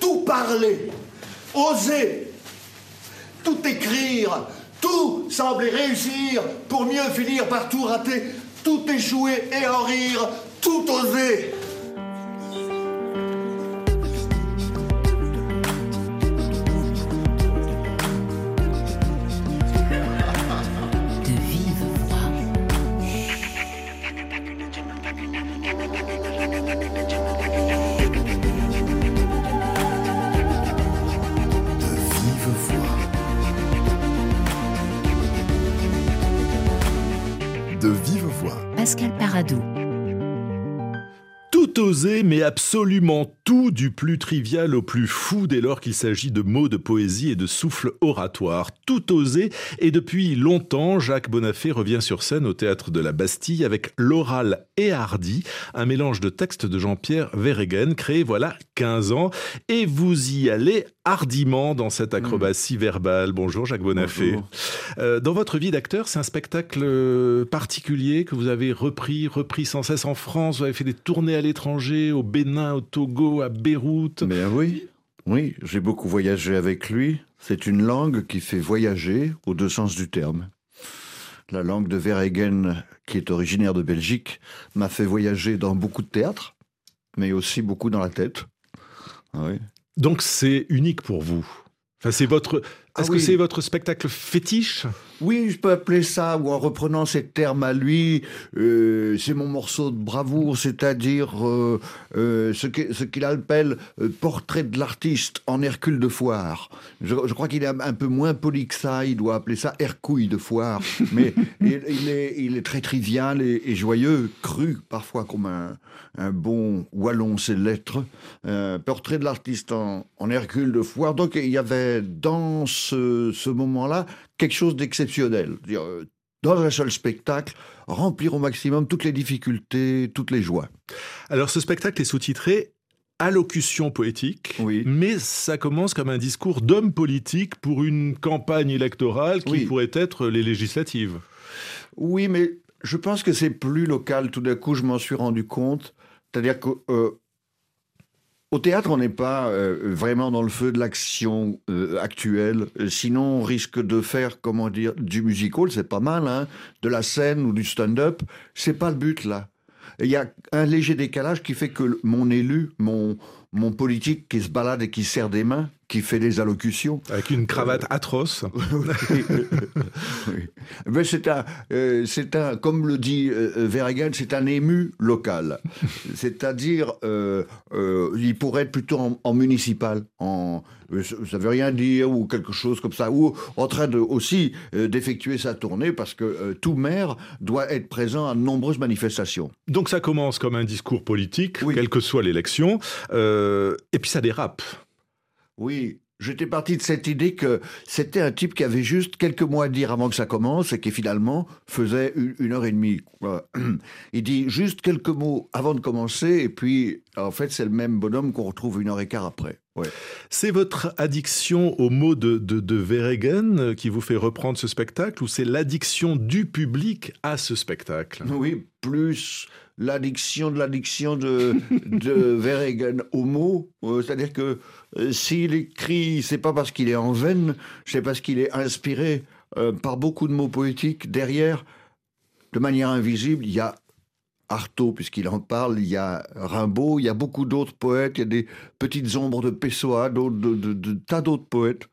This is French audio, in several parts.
tout parler, oser, tout écrire, tout sembler réussir pour mieux finir par tout rater, tout échouer et en rire, tout oser. Tout oser, mais absolument tout, du plus trivial au plus fou dès lors qu'il s'agit de mots de poésie et de souffle oratoire. Tout oser, et depuis longtemps, Jacques Bonafé revient sur scène au théâtre de la Bastille avec L'Oral et Hardy, un mélange de textes de Jean-Pierre Verhegen, créé voilà 15 ans, et vous y allez hardiment dans cette acrobatie verbale. Bonjour Jacques Bonafé. Bonjour. Euh, dans votre vie d'acteur, c'est un spectacle euh, particulier que vous avez repris, repris sans cesse en France. Vous avez fait des tournées à l'étranger, au Bénin, au Togo, à Beyrouth. Mais oui, oui, j'ai beaucoup voyagé avec lui. C'est une langue qui fait voyager aux deux sens du terme. La langue de Verhegen, qui est originaire de Belgique, m'a fait voyager dans beaucoup de théâtres, mais aussi beaucoup dans la tête. Ah oui. Donc c'est unique pour vous. Enfin, c'est votre. Ah Est-ce que oui. c'est votre spectacle fétiche? Oui, je peux appeler ça, ou en reprenant ces termes à lui, euh, c'est mon morceau de bravoure, c'est-à-dire euh, euh, ce qu'il appelle portrait de l'artiste en Hercule de foire. Je, je crois qu'il est un, peu moins poli que ça, il doit appeler ça Hercouille de foire, mais il, il est, il est très trivial et, et joyeux, cru parfois comme un, un bon wallon l'être. Euh, portrait de l'artiste en, en Hercule de foire. Donc il y avait dans ce, ce moment-là quelque chose d'exceptionnel. Euh, Dans un seul spectacle, remplir au maximum toutes les difficultés, toutes les joies. Alors ce spectacle est sous-titré Allocution poétique, Oui. mais ça commence comme un discours d'homme politique pour une campagne électorale qui Oui. pourrait être les législatives. Oui, mais je pense que c'est plus local. Tout d'un coup, je m'en suis rendu compte. C'est-à-dire que euh, au théâtre, on n'est pas euh, vraiment dans le feu de l'action euh, actuelle. Sinon, on risque de faire, comment dire, du musical, c'est pas mal, hein, de la scène ou du stand-up. C'est pas le but là. Il y a un léger décalage qui fait que mon élu, mon, mon politique qui se balade et qui serre des mains, qui fait des allocutions, Avec une cravate atroce. oui. Mais c'est un, euh, c'est un, comme le dit euh, Verhagen, c'est un ému local. C'est-à-dire, euh, euh, il pourrait être plutôt en, en municipal, en, euh, ça veut rien dire ou quelque chose comme ça, ou en train de aussi euh, d'effectuer sa tournée parce que euh, tout maire doit être présent à de nombreuses manifestations. Donc ça commence comme un discours politique, Oui. quelle que soit l'élection, euh, et puis ça dérape. Oui, j'étais parti de cette idée que c'était un type qui avait juste quelques mots à dire avant que ça commence et qui finalement faisait une, heure et demie. Il dit juste quelques mots avant de commencer et puis en fait c'est le même bonhomme qu'on retrouve une heure et quart après. Ouais. C'est votre addiction aux mots de, de, de Verhaegen euh, qui vous fait reprendre ce spectacle ou c'est l'addiction du public à ce spectacle? Oui, plus l'addiction de l'addiction de, de Verhaegen aux mots. Euh, C'est-à-dire que euh, s'il écrit, c'est pas parce qu'il est en veine, c'est parce qu'il est inspiré euh, par beaucoup de mots poétiques. Derrière, de manière invisible, il y a Artaud, puisqu'il en parle, il y a Rimbaud, il y a beaucoup d'autres poètes, il y a des petites ombres de Pessoa, d'autres, de, tas d'autres poètes.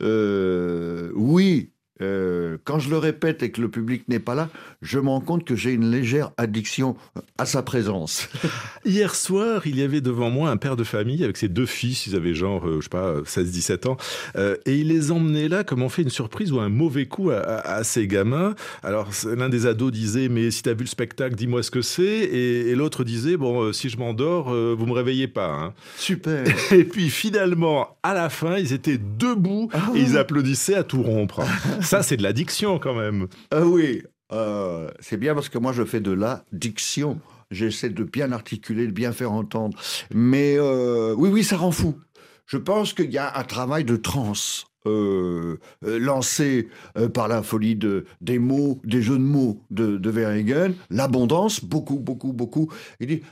Euh, oui, euh, quand je le répète et que le public n'est pas là, je me rends compte que j'ai une légère addiction à sa présence. Hier soir, il y avait devant moi un père de famille avec ses deux fils, ils avaient genre, euh, je sais pas, 16-17 ans, euh, et il les emmenait là comme on fait une surprise ou un mauvais coup à, à- à ces gamins. Alors l'un des ados disait, mais si t'as vu le spectacle, dis-moi ce que c'est, et, et l'autre disait, bon, si je m'endors, euh, vous me réveillez pas. hein. Super. Et puis finalement, à la fin, ils étaient debout et ils applaudissaient à tout rompre. Ça, c'est de l'addiction quand même. Ah oui, euh, c'est bien parce que moi je fais de la diction. J'essaie de bien articuler, de bien faire entendre. Mais euh, oui, oui, ça rend fou. Je pense qu'il y a un travail de transe euh, euh, lancé euh, par la folie de, des mots, des jeux de mots de, de l'abondance, beaucoup, beaucoup, beaucoup. Il dit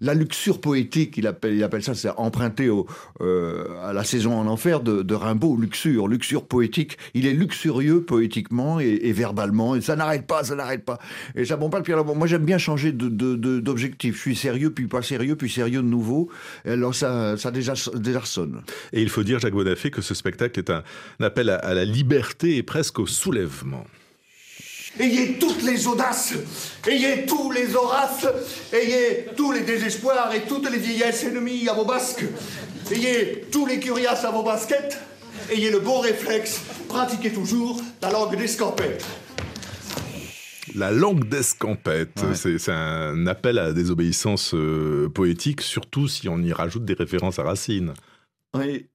la luxure poétique, il appelle, ça, c'est emprunté au, à la saison en enfer de, Rimbaud, luxure, luxure poétique. Il est luxurieux poétiquement et, verbalement, et ça n'arrête pas, ça n'arrête pas. Et ça bon pas le pire. Moi, j'aime bien changer d'objectif. Je suis sérieux, puis pas sérieux, puis sérieux de nouveau. Et alors ça, ça. Et il faut dire, Jacques Bonafé, que ce spectacle est un, un appel à, à la liberté et presque au soulèvement. Ayez toutes les audaces, ayez tous les horaces, ayez tous les désespoirs et toutes les vieillesses ennemies à vos basques, ayez tous les curiaces à vos baskets, ayez le bon réflexe, pratiquez toujours la langue d'escampette. La langue d'escampette, c'est c'est un appel à la désobéissance euh, poétique, surtout si on y rajoute des références à Racine. Oui.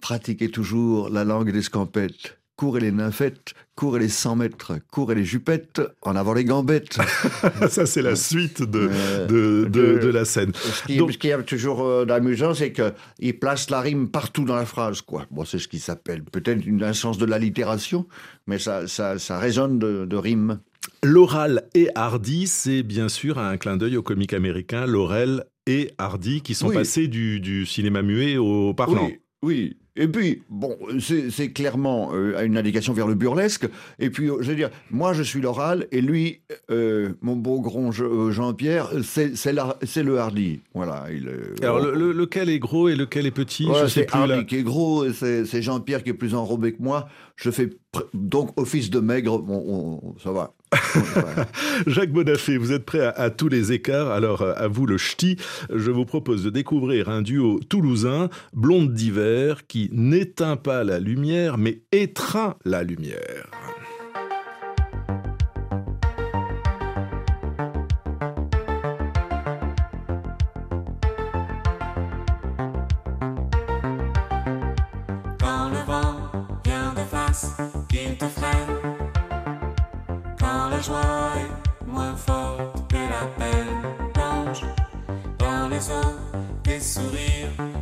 Pratiquez toujours la langue des scampettes. Courez les nymphètes, courez les 100 mètres, courez les jupettes, en avant les gambettes. Ça, c'est la suite de, Euh, de, de- de- de la scène. Ce qui, Donc- ce qui est toujours euh, d'amusant, c'est qu'il place la rime partout dans la phrase. Quoi. Bon, c'est ce qui s'appelle peut-être un sens de l'allitération, mais ça, ça, ça résonne de, de rime. L'oral et Hardy, c'est bien sûr un clin d'œil au comique américain Laurel et Hardy qui sont Oui. passés du, du cinéma muet au parlant. Oui, oui. Et puis, bon, c'est clairement euh, une indication vers le burlesque. Et puis, je veux dire, moi, je suis l'oral, et lui, euh, mon beau Je- euh, Jean-Pierre, c'est le hardy. Voilà. Il, euh, Alors, bon. le- le- lequel est gros et lequel est petit Ouais, c'est Hardy là. qui est gros, c'est Jean-Pierre qui est plus enrobé que moi. Je fais donc office de maigre. Bon, on- on- ça va. Jacques Bonafé, vous êtes prêt à, à tous les écarts. Alors, euh, à vous le ch'ti. Je vous propose de découvrir un duo toulousain, blonde d'hiver, qui n'éteint pas la lumière, mais étreint la lumière.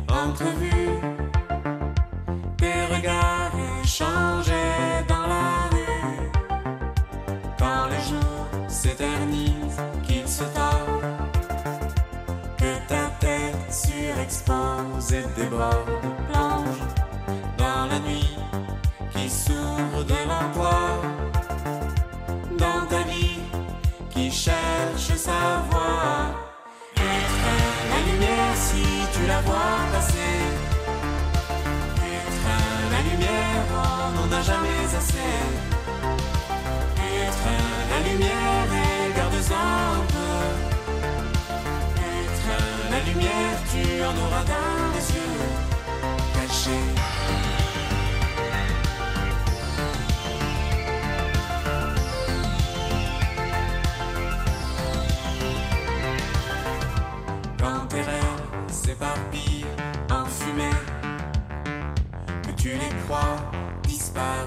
Entrevus. Des regards échangés dans la rue. Quand les jours s'éternisent, qu'ils se tordent. Que ta tête surexpose et déborde, plonge dans la nuit qui s'ouvre devant toi, dans ta vie qui cherche sa voie. La lumière si tu la vois passer. Éteins la lumière, on n'en a jamais assez. Éteins la lumière et garde-en un peu. Éteins la lumière, tu en auras dans les crois disparus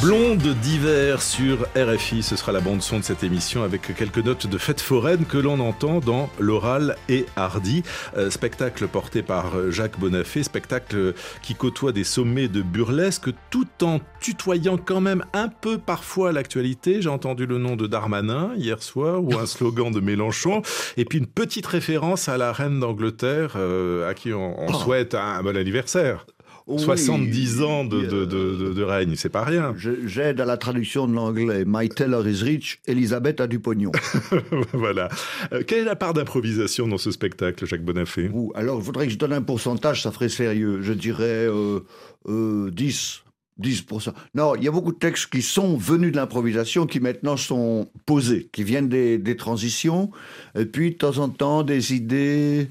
Blonde d'hiver sur RFI, ce sera la bande son de cette émission avec quelques notes de fête foraine que l'on entend dans L'Oral et Hardy, Euh, spectacle porté par euh, Jacques Bonafé, spectacle qui côtoie des sommets de burlesque tout en tutoyant quand même un peu parfois l'actualité. J'ai entendu le nom de Darmanin hier soir ou un slogan de Mélenchon et puis une petite référence à la reine d'Angleterre euh, à qui on, on souhaite un bon anniversaire. Oui, 70 ans de, de, de- règne, c'est pas rien. J'aide à la traduction de l'anglais. My Taylor is rich, Elisabeth a du pognon. voilà. Euh, quelle est la part d'improvisation dans ce spectacle, Jacques Bonafé? Ouh, alors, il faudrait que je donne un pourcentage, ça ferait sérieux. Je dirais euh, euh, 10. 10%. Non, il y a beaucoup de textes qui sont venus de l'improvisation, qui maintenant sont posés, qui viennent des, des transitions, et puis de temps en temps des idées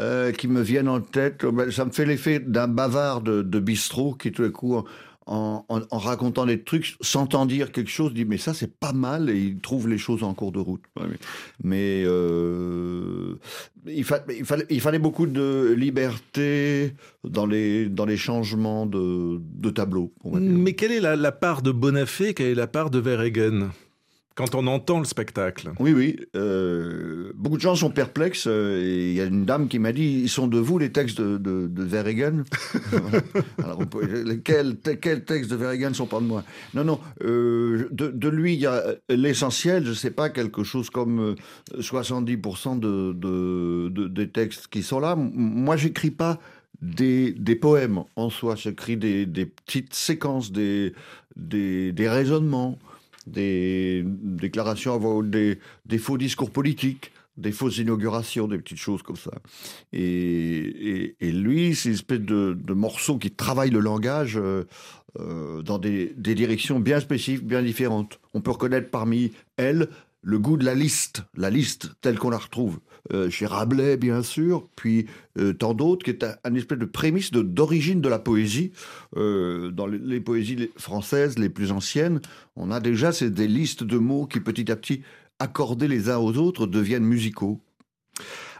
euh, qui me viennent en tête. Ben, Ça me fait l'effet d'un bavard de, de bistrot qui tout à coup, en, en- en racontant des trucs, s'entend dire quelque chose, dit mais ça c'est pas mal et il trouve les choses en cours de route. Ouais, mais mais, euh, il, fa- il fallait, il fallait beaucoup de liberté dans les, dans les changements de, de tableau. on va dire. Mais quelle est la, la part de Bonafé, quelle est la part de Verhaegen quand on entend le spectacle Oui, oui. euh, beaucoup de gens sont perplexes. euh, et il y a une dame qui m'a dit ils sont de vous les textes de, de. Alors, peut- quels, quels textes de Verhaegen sont pas de moi? Non, non. euh, de, de lui, il y a l'essentiel, je ne sais pas, quelque chose comme euh, 70% de, de, de- des textes qui sont là. Moi, j'écris pas des, des poèmes en soi. J'écris des, des petites séquences, des, des, des raisonnements des déclarations à des, faux discours politiques, des fausses inaugurations, des petites choses comme ça. Et, lui, c'est une espèce de, de morceau qui travaille le langage euh, euh, dans des, des directions bien spécifiques, bien différentes. On peut reconnaître parmi elles le goût de la liste, la liste telle qu'on la retrouve euh, chez Rabelais, bien sûr, puis euh, tant d'autres, qui est un, un espèce de prémisse d'origine de, la poésie. Euh, dans les, poésies françaises les plus anciennes, on a déjà c'est des listes de mots qui petit à petit, accordés les uns aux autres, deviennent musicaux.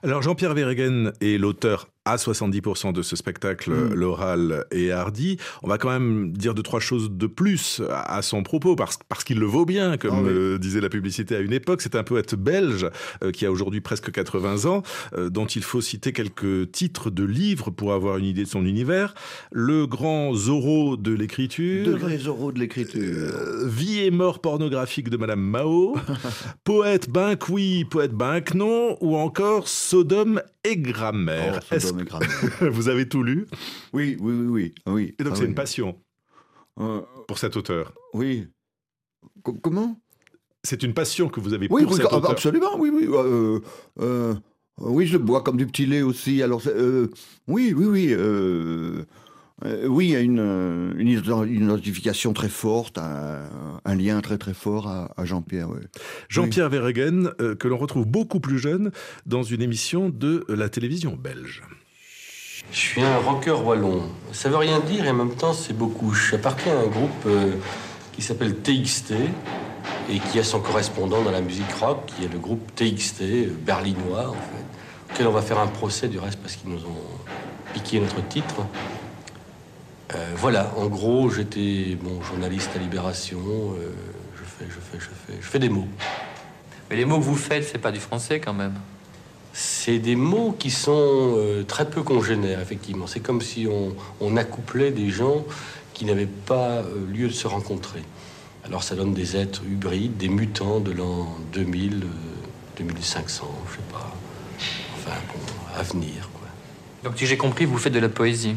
Alors Jean-Pierre Verhaegen est l'auteur à 70% de ce spectacle, Mm. l'oral et hardy. On va quand même dire deux, trois choses de plus à son propos, parce, parce qu'il le vaut bien, comme Ah oui. euh, disait la publicité à une époque. C'est un poète belge euh, qui a aujourd'hui presque 80 ans, euh, dont il faut citer quelques titres de livres pour avoir une idée de son univers. Le grand Zorro de l'écriture. Degrés oraux de l'écriture. Vie et mort pornographique de Madame Mao, poète ben oui, poète ben non, ou encore Sodome et grammaire. Oh, Vous avez tout lu Oui, oui, oui, oui. oui. Et donc Ah c'est oui. une passion Euh, pour cet auteur. oui. Co- comment? C'est une passion que vous avez Oui, pour oui, cet ah, auteur. absolument, oui, oui. euh, euh, oui, je bois comme du petit lait aussi. Alors, oui, oui, oui. oui, il y a une, une ident- une identification très forte, un, un lien très très fort à, à Jean-Pierre. ouais. Jean-Pierre Verhaegen, euh, que l'on retrouve beaucoup plus jeune dans une émission de la télévision belge. Je suis un rocker wallon. Ça veut rien dire et en même temps c'est beaucoup. J'appartiens à un groupe euh, qui s'appelle TXT et qui a son correspondant dans la musique rock, qui est le groupe TXT euh, berlinois en fait, auquel on va faire un procès du reste parce qu'ils nous ont piqué notre titre. Euh, voilà, en gros, j'étais bon journaliste à Libération. je fais, je fais, je fais, je fais des mots. Mais les mots que vous faites, c'est pas du français quand même. C'est des mots qui sont euh, très peu congénères, effectivement. C'est comme si on, on accouplait des gens qui n'avaient pas euh, lieu de se rencontrer. Alors ça donne des êtres hybrides, des mutants de l'an 2000, euh, 2500, je sais pas. Enfin, bon, à venir, quoi. Donc si j'ai compris, vous faites de la poésie.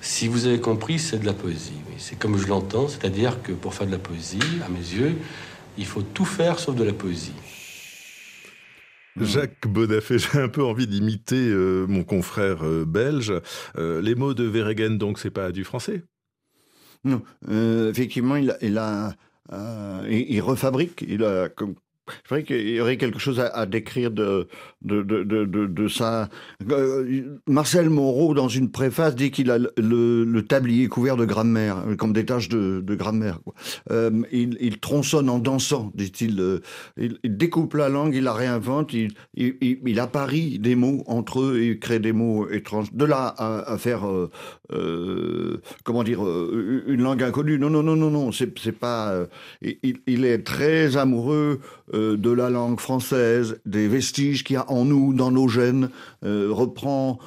Si vous avez compris, c'est de la poésie. oui. C'est comme je l'entends, c'est-à-dire que pour faire de la poésie, à mes yeux, il faut tout faire sauf de la poésie. Jacques Bonafé, j'ai un peu envie d'imiter euh, mon confrère euh, belge. Euh, les mots de Verhaegen, donc, c'est pas du français? Non, effectivement, il a, il, a, il, il refabrique. Il a, comme, c'est vrai qu'il y aurait quelque chose à, décrire de, de, de, de, ça. Euh, Marcel Moreau, dans une préface, dit qu'il a le, tablier couvert de grammaire, euh, comme des tâches de, grammaire. Euh, il, il tronçonne en dansant, dit-il. Il, il découpe la langue, il la réinvente, il, il, il, il apparie des mots entre eux et crée des mots étranges. De là à, faire, comment dire, une langue inconnue. Non, non, non, non, non. C'est pas. il, il est très amoureux euh, de la langue française, des vestiges qu'il y a en nous, dans nos gènes. euh, reprend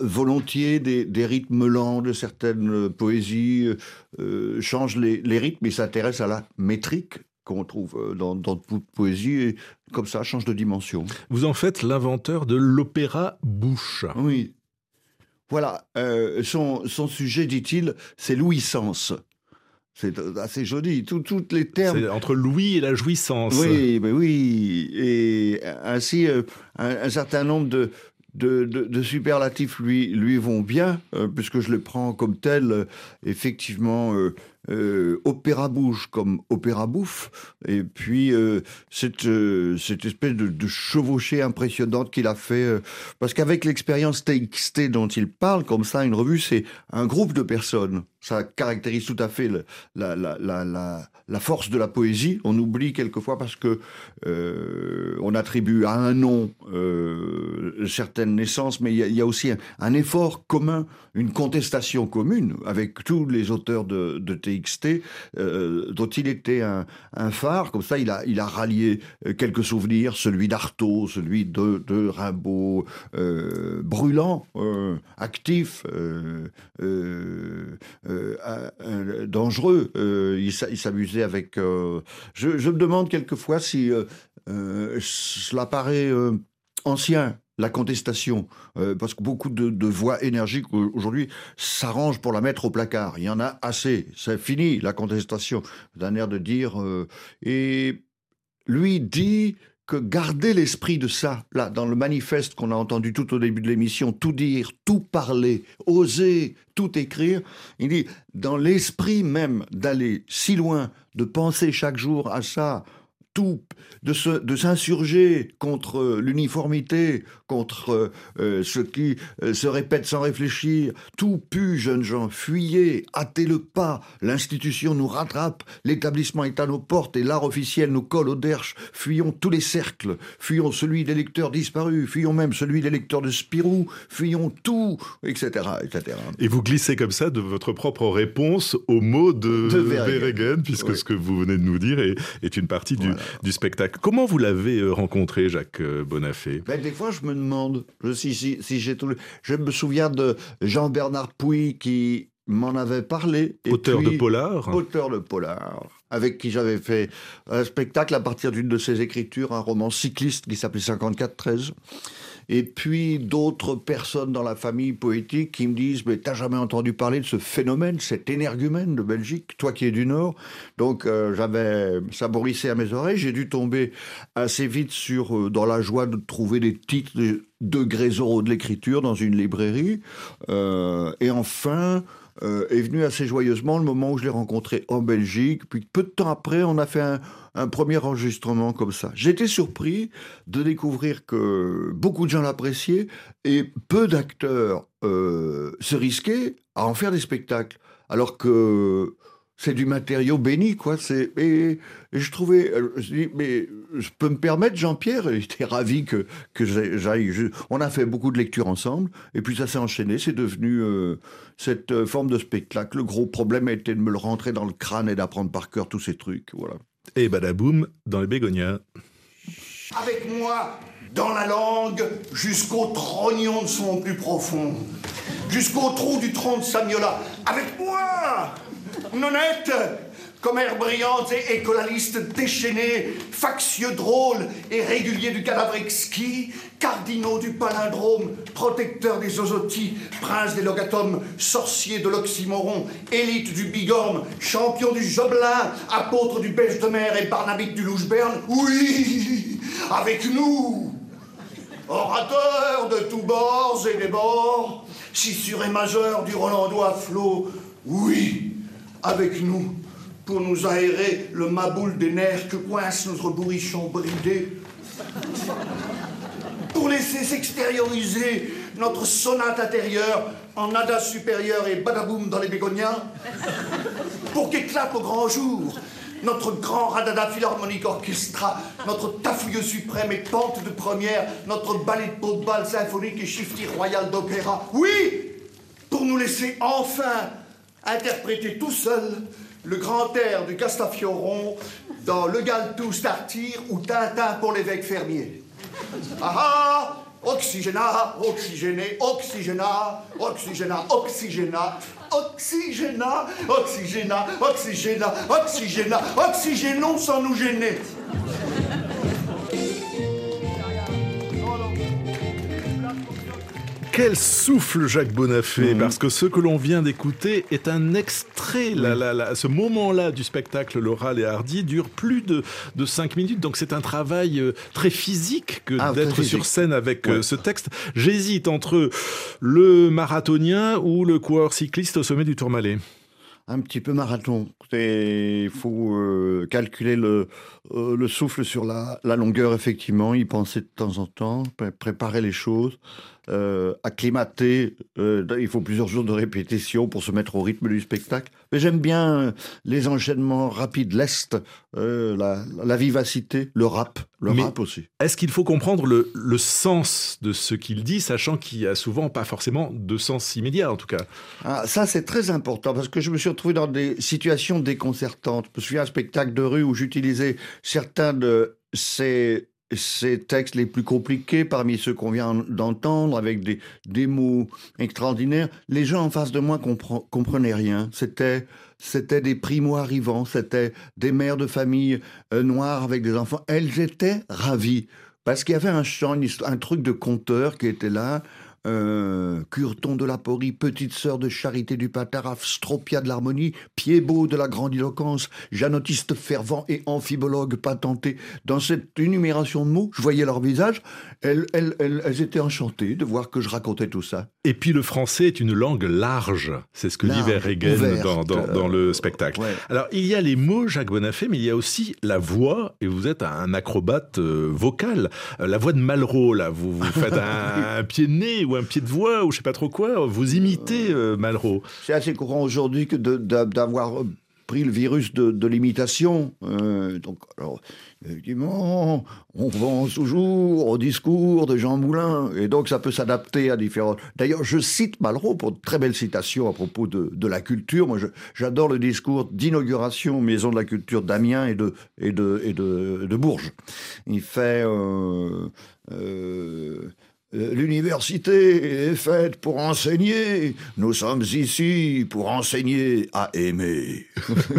volontiers des, des rythmes lents de certaines poésies, euh, change les, les rythmes et s'intéresse à la métrique qu'on trouve dans, dans toute poésie et comme ça change de dimension. Vous en faites l'inventeur de l'opéra bouche. Oui. Voilà, son, son sujet, dit-il, c'est l'ouïssance. C'est euh, assez joli. Tous les termes C'est entre l'ouïe et la jouissance. Oui, mais oui. Et ainsi, euh, un, un certain nombre de, de, de- de superlatifs lui, lui vont bien, euh, puisque je les prends comme euh, effectivement, euh, euh, opéra bouche comme opéra bouffe, et puis euh, cette, euh, cette espèce de, chevauchée impressionnante qu'il a fait, parce qu'avec l'expérience TXT dont il parle, comme ça, une revue, c'est un groupe de personnes. Ça caractérise tout à fait la, la, la, la, force de la poésie. On oublie quelquefois parce que on attribue à un nom certaines naissances, mais il y, a- aussi un, un effort commun, une contestation commune avec tous les auteurs de, de TXT, euh, dont il était un, phare. Comme ça, il a, il rallié euh, quelques souvenirs, celui d'Artaud, celui de, Rimbaud, euh, brûlant, euh, actif, euh, euh, euh, euh, dangereux. Euh, il s'a- il s'amusait avec. euh, je, me demande quelquefois si euh, euh, cela paraît euh, ancien. La contestation, euh, parce que beaucoup de, voix énergiques au- aujourd'hui s'arrangent pour la mettre au placard. Il y en a assez. C'est fini la contestation. D'un air de dire. euh, et lui dit que garder l'esprit de ça, là, dans le manifeste qu'on a entendu tout au début de l'émission, tout dire, tout parler, oser, tout écrire, il dit, dans l'esprit même d'aller si loin, de penser chaque jour à ça, tout, de se- de s'insurger contre euh, l'uniformité, contre euh, euh, ce qui euh, se répète sans réfléchir. Tout pue, jeunes gens, fuyez, hâtez le pas. L'institution nous rattrape, l'établissement est à nos portes et l'art officiel nous colle au derche. Fuyons tous les cercles, fuyons celui des lecteurs disparus, fuyons même celui des lecteurs de Spirou, fuyons tout, etc., etc. Et vous glissez comme ça de votre propre réponse aux mots de, De puisque Oui. ce que vous venez de nous dire est, est une partie Voilà. du spectacle. Comment vous l'avez euh, rencontré, Jacques euh, Bonafé? Ben, des fois, je me demande si, si, si j'ai tout. Je me souviens de Jean-Bernard Pouy qui m'en avait parlé. et Auteur de polar Auteur de polar, avec qui j'avais fait un spectacle à partir d'une de ses écritures, un roman cycliste qui s'appelait 54-13. Et puis d'autres personnes dans la famille poétique qui me disent Mais t'as jamais entendu parler de ce phénomène, cet énergumène de Belgique, toi qui es du Nord? Donc euh, j'avais saborissé à mes oreilles. J'ai dû tomber assez vite sur, euh, dans la joie de trouver des titres de degrés zéro de l'écriture dans une librairie. Euh, et enfin, euh, est venu assez joyeusement le moment où je l'ai rencontré en Belgique. Puis peu de temps après, on a fait un, premier enregistrement comme ça. J'étais surpris de découvrir que beaucoup de gens l'appréciaient et peu d'acteurs euh, se risquaient à en faire des spectacles. Alors que c'est du matériau béni, quoi. C'est et, et je trouvais, euh, je dis, mais je peux me permettre, Jean-Pierre, il était ravi que que j'ai- j'aille. je- on a fait beaucoup de lectures ensemble, et puis ça s'est enchaîné. C'est devenu euh, cette euh, forme de spectacle. Le gros problème a été de me le rentrer dans le crâne et d'apprendre par cœur tous ces trucs. Voilà. Et badaboum, dans les bégonias. Avec moi, dans la langue, jusqu'au trognon de son plus profond, jusqu'au trou du tronc de Samiola. Avec moi, nonnette, comme air brillante et écolaliste déchaîné, factieux drôle et régulier du cadavre exquis, cardinaux du palindrome, protecteur des osotis, prince des logatomes, sorcier de l'oxymoron, élite du bigorne, champion du jobelin, apôtre du belge de mer et barnabite du louche-berne. Oui, avec nous Orateur de tous bords et des bords, scissure et majeur du Rolandois à flot, oui, avec nous, pour nous aérer le maboule des nerfs que coince notre bourrichon bridé, pour laisser s'extérioriser notre sonate intérieure en nada supérieur et badaboum dans les bégonias, pour qu'éclate au grand jour notre grand radada philharmonique orchestra, notre tafouilleux suprême et pente de première, notre ballet de peau de balle symphonique et shifty royal d'opéra. Oui, pour nous laisser enfin interpréter tout seul le grand air du Castafioron dans Le Galtou Startir ou Tintin pour l'évêque fermier. Ah ah Oxygénat, oxygéné, oxygénat, oxygénat, oxygénat, oxygénat, oxygénat, oxygénat, oxygénat, oxygénons sans nous gêner. Quel souffle Jacques Bonafé Parce que ce que l'on vient d'écouter est un extrait. La- la- la- ce moment-là du spectacle L'Oral et Hardy dure plus de, de 5 minutes. Donc c'est un travail euh, très physique que Ah, d'être sur scène avec euh, Ouais. ce texte. J'hésite entre le marathonien ou le coureur cycliste au sommet du Tourmalet. un petit peu marathon. Il faut euh, calculer le, euh, le souffle sur la, la, longueur, effectivement, y penser de temps en temps, préparer les choses, euh, acclimater. Euh, il faut plusieurs jours de répétition pour se mettre au rythme du spectacle. Mais j'aime bien les enchaînements rapides, l'est, la, la, vivacité, le rap, le Mais rap aussi. Est-ce qu'il faut comprendre le, le sens de ce qu'il dit, sachant qu'il y a souvent pas forcément de sens immédiat, en tout cas? Ah, Ça, c'est très important, parce que je me suis retrouvé dans des situations déconcertantes. Je me souviens d'un spectacle de rue où j'utilisais certains de ces, ces textes les plus compliqués parmi ceux qu'on vient d'entendre, avec des, mots extraordinaires. Les gens en face de moi compre comprenaient rien. C'était c'était des primo-arrivants, c'était des mères de famille euh, noires avec des enfants. Elles étaient ravies parce qu'il y avait un chant, un truc de conteur qui était là. Euh, Curton de la Porie, petite sœur de Charité du Pataraf, Stropia de l'harmonie, Pied-beau de la grandiloquence, janotiste fervent et amphibologue patenté. Dans cette énumération de mots, je voyais leur visage, elles, elles, elles, elles, étaient enchantées de voir que je racontais tout ça. Et puis le français est une langue large, c'est ce que Large, dit dans, dans, dans le euh, spectacle. ouais. Alors il y a les mots, Jacques Bonafé, mais il y a aussi la voix, et vous êtes un acrobate euh, vocal. Euh, la voix de Malraux, là, vous, vous faites un, un pied de nez ou un pied de voix, ou je sais pas trop quoi, vous imitez euh, Malraux. C'est assez courant aujourd'hui que d'avoir pris le virus de, de l'imitation. Euh, donc, alors, effectivement, on pense toujours au discours de Jean Moulin, et donc ça peut s'adapter à différents. D'ailleurs, je cite Malraux pour de très belles citations à propos de, de la culture. Moi, j'adore le discours d'inauguration Maison de la Culture d'Amiens et de, et de, et de, de Bourges. Il fait. euh, euh, euh, L'université est faite pour enseigner. Nous sommes ici pour enseigner à aimer.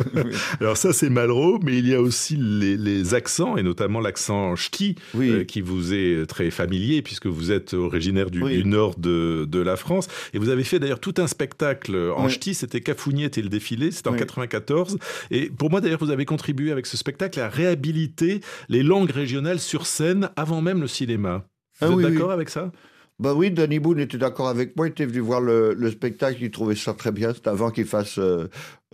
Alors ça c'est Malraux, mais il y a aussi les, les accents, et notamment l'accent ch'ti, Oui. euh, qui vous est très familier, puisque vous êtes originaire du, Oui. du nord de, de la France. Et vous avez fait d'ailleurs tout un spectacle en Oui. ch'ti, c'était Cafouniette et le défilé, c'était en Oui. 94. Et pour moi d'ailleurs, vous avez contribué avec ce spectacle à réhabiliter les langues régionales sur scène avant même le cinéma. Vous Ah êtes oui, oui. d'accord avec ça? Bah oui, Danny Boone était d'accord avec moi. Il était venu voir le, le spectacle. Il trouvait ça très bien. C'était avant qu'il fasse euh,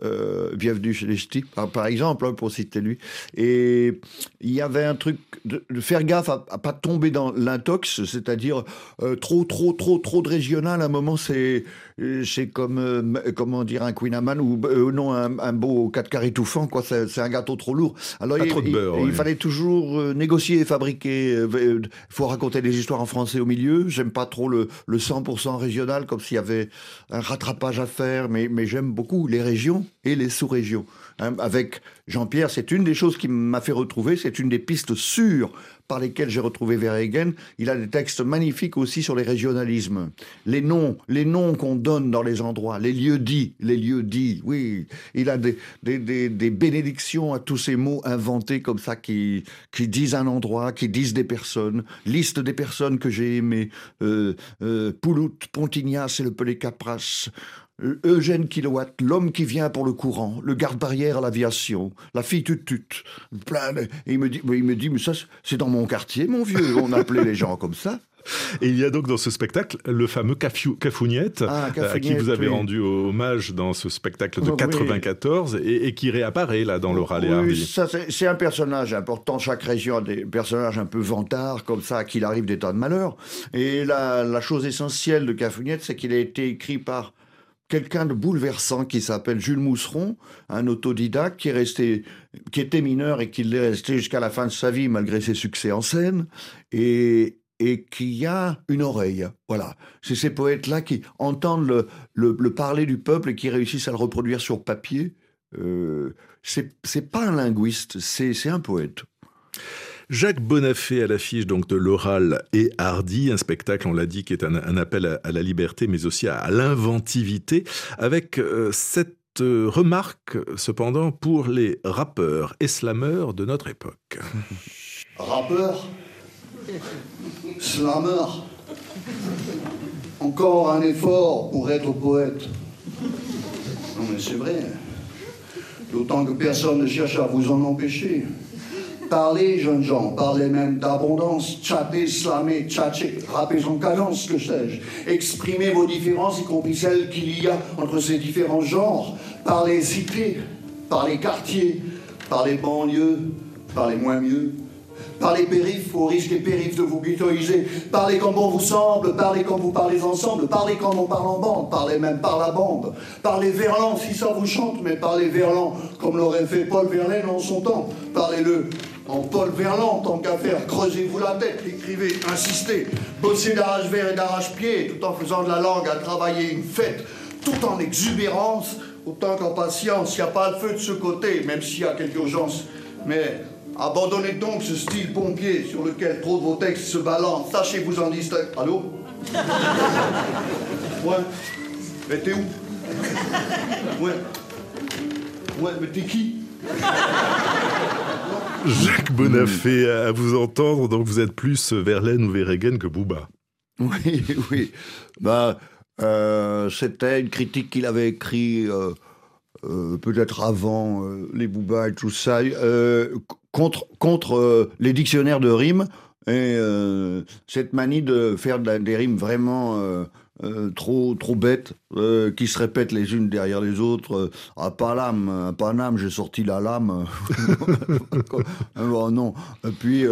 euh, Bienvenue chez les Ch'tis, par, par exemple, hein, pour citer lui. Et il y avait un truc de, de faire gaffe à, à pas tomber dans l'intox, c'est-à-dire euh, trop, trop, trop, trop de régional. À un moment, c'est euh, c'est comme euh, comment dire un Queen Amman ou non un, un beau 4 quarts étouffant. Quoi, c'est un gâteau trop lourd. Alors Pas il, trop de beurre, il ouais. fallait toujours négocier fabriquer. Il faut raconter des histoires en français au milieu. J'aime pas trop le, le 100% régional, comme s'il y avait un rattrapage à faire, mais, mais j'aime beaucoup les régions et les sous-régions. Hein, avec Jean-Pierre, c'est une des choses qui m'a fait retrouver, c'est une des pistes sûres par lesquelles j'ai retrouvé Verhaegen. Il a des textes magnifiques aussi sur les régionalismes. Les noms, les noms qu'on donne dans les endroits, les lieux dits, les lieux dits, oui. Il a des, des, des, des bénédictions à tous ces mots inventés comme ça qui, qui disent un endroit, qui disent des personnes. Liste des personnes que j'ai aimées. Euh, euh, Poulout, Pontignas et le Pelé Capras. Euh, Eugène Kilowatt, l'homme qui vient pour le courant, le garde-barrière à l'aviation, la fille tutut, plein de- Et il me dit, mais il me dit, mais ça, c'est dans mon quartier, mon vieux. On appelait les gens comme ça. Et il y a donc dans ce spectacle le fameux Cafiou- Cafouniette, Ah, euh, à qui vous avez oui. rendu hommage dans ce spectacle de Oh, oui. 94 et, et qui réapparaît là dans et Hardy. Oui, c'est un personnage important. Chaque région a des personnages un peu vantards, comme ça, à qui il arrive des tas de malheurs. Et la, la chose essentielle de Cafouniette, c'est qu'il a été écrit par quelqu'un de bouleversant qui s'appelle Jules Mousseron, un autodidacte qui qui était mineur et qui l'est resté jusqu'à la fin de sa vie malgré ses succès en scène et, et qui a une oreille. Voilà. C'est ces poètes-là qui entendent le, le, le parler du peuple et qui réussissent à le reproduire sur papier. Euh, c'est pas un linguiste, c'est un poète. Jacques Bonafé à l'affiche donc de l'oral et Hardy, un spectacle, on l'a dit, qui est un, appel à, la liberté, mais aussi à, l'inventivité, avec euh, cette euh, remarque cependant pour les rappeurs et slameurs de notre époque. Rappeur Slammer Encore un effort pour être poète. Non mais c'est vrai. D'autant que personne ne cherche à vous en empêcher. Parlez, jeunes gens, parlez même d'abondance, chattez, slamez, tchatchez, rappez en cadence, que sais-je. Exprimez vos différences, y compris celles qu'il y a entre ces différents genres, par les cités, par les quartiers, par les banlieues, par les moins mieux, par les périphes, au risque et périphes de vous ghettoiser. Parlez comme bon vous semble, parlez comme vous parlez ensemble, parlez comme on parle en bande, parlez même par la bande. Parlez verlan si ça vous chante, mais parlez verlan comme l'aurait fait Paul Verlaine en son temps. Parlez-le en Paul Verlan, tant qu'à faire, creusez-vous la tête, écrivez, insistez, bossez d'arrache-verre et d'arrache-pied, tout en faisant de la langue à travailler une fête, tout en exubérance, autant qu'en patience, il n'y a pas le feu de ce côté, même s'il y a quelque urgence. Mais abandonnez donc ce style pompier sur lequel trop de vos textes se balancent. Tâchez-vous en distraire. Allô? Ouais. Mais t'es où? Ouais. Ouais, mais t'es qui? Jacques Bonafé, à vous entendre, donc vous êtes plus Verlaine ou Verregen que Booba. Oui, oui. Bah, euh, c'était une critique qu'il avait écrite euh, euh, peut-être avant les Booba et tout ça, contre, contre les dictionnaires de rimes et cette manie de faire des rimes vraiment euh, trop, trop bêtes, euh, qui se répètent les unes derrière les autres. Euh, à Paname, à Paname, j'ai sorti la lame. oh non. Et puis,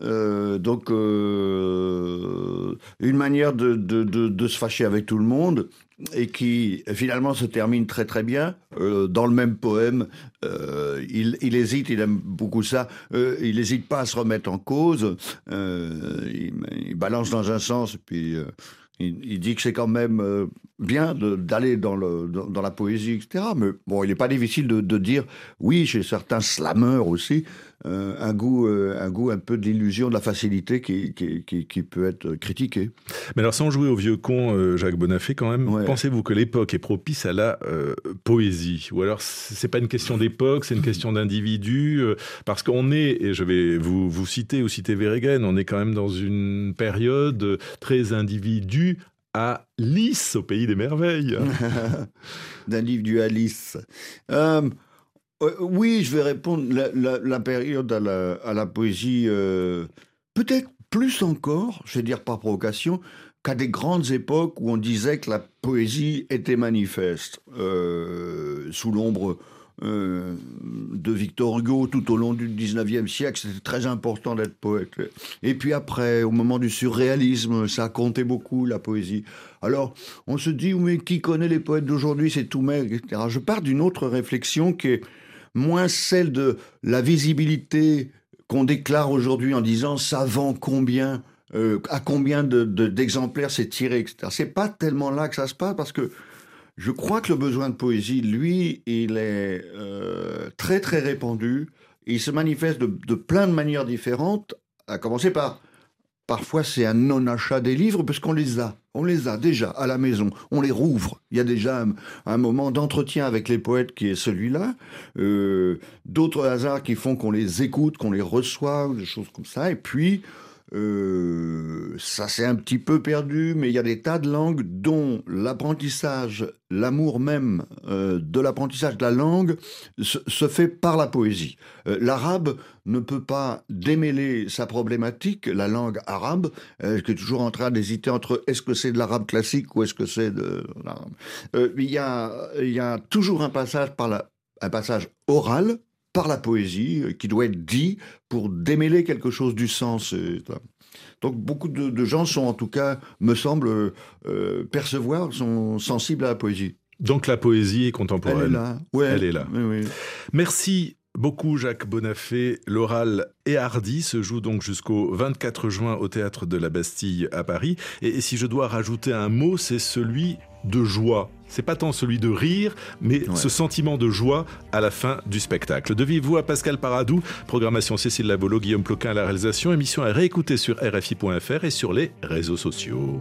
donc, une manière de, se fâcher avec tout le monde et qui finalement se termine très très bien dans le même poème. Il, hésite, il aime beaucoup ça. Il n'hésite pas à se remettre en cause. Il, il balance dans un sens et puis. Il, il dit que c'est quand même euh, bien d'aller dans, dans, dans la poésie, etc. Mais bon, il n'est pas difficile de, de dire, oui, chez certains slammeurs aussi, euh, un, goût, euh, un goût un peu de l'illusion, de la facilité qui, qui, qui, qui peut être critiqué. Mais alors, sans jouer au vieux con, euh, Jacques Bonafé, quand même, Ouais. pensez-vous que l'époque est propice à la poésie? Ou alors, c'est pas une question d'époque, c'est une question d'individu Parce qu'on est, et je vais vous, vous citer ou citer Verregen, on est quand même dans une période très individu à Lys, au pays des merveilles. d'un livre du Alice. Euh, euh, oui, je vais répondre. La, période à la, poésie, euh, peut-être plus encore, je vais dire par provocation, qu'à des grandes époques où on disait que la poésie était manifeste, sous l'ombre euh, de Victor Hugo tout au long du 19e siècle, c'était très important d'être poète. Et puis après, au moment du surréalisme, ça comptait beaucoup, la poésie. Alors, on se dit, mais qui connaît les poètes d'aujourd'hui, c'est tout maigre, etc. Je pars d'une autre réflexion qui est moins celle de la visibilité qu'on déclare aujourd'hui en disant ça vend combien, euh, à combien de- de- d'exemplaires c'est tiré, etc. C'est pas tellement là que ça se passe parce que je crois que le besoin de poésie, lui, il est euh, très très répandu. Il se manifeste de, plein de manières différentes, à commencer par Parfois, c'est un non-achat des livres parce qu'on les a. On les a déjà à la maison. On les rouvre. Il y a déjà un, un moment d'entretien avec les poètes qui est celui-là. Euh, D'autres hasards qui font qu'on les écoute, qu'on les reçoit, des choses comme ça. Et puis, euh, ça s'est un petit peu perdu, mais il y a des tas de langues dont l'apprentissage, l'amour même euh, de l'apprentissage de la langue se, fait par la poésie. Euh, L'arabe ne peut pas démêler sa problématique, la langue arabe, qui est toujours en train d'hésiter entre est-ce que c'est de l'arabe classique ou est-ce que c'est de l'arabe. Il, y a, toujours un passage par un passage oral par la poésie euh, qui doit être dit pour démêler quelque chose du sens. euh. Donc beaucoup de, de gens sont en tout cas, me semble, euh, percevoir, sont sensibles à la poésie. Donc la poésie est contemporaine. Elle est là. Ouais. Elle est là. Oui, oui. Merci beaucoup Jacques Bonafé. L'oral et hardi se joue donc jusqu'au 24 juin au théâtre de la Bastille à Paris. Et, et si je dois rajouter un mot, c'est celui de joie. C'est pas tant celui de rire, mais Ouais. ce sentiment de joie à la fin du spectacle. De vive voix, Pascal Paradou, programmation Cécile Lavolo, Guillaume Ploquin à la réalisation, émission à réécouter sur RFI.fr et sur les réseaux sociaux.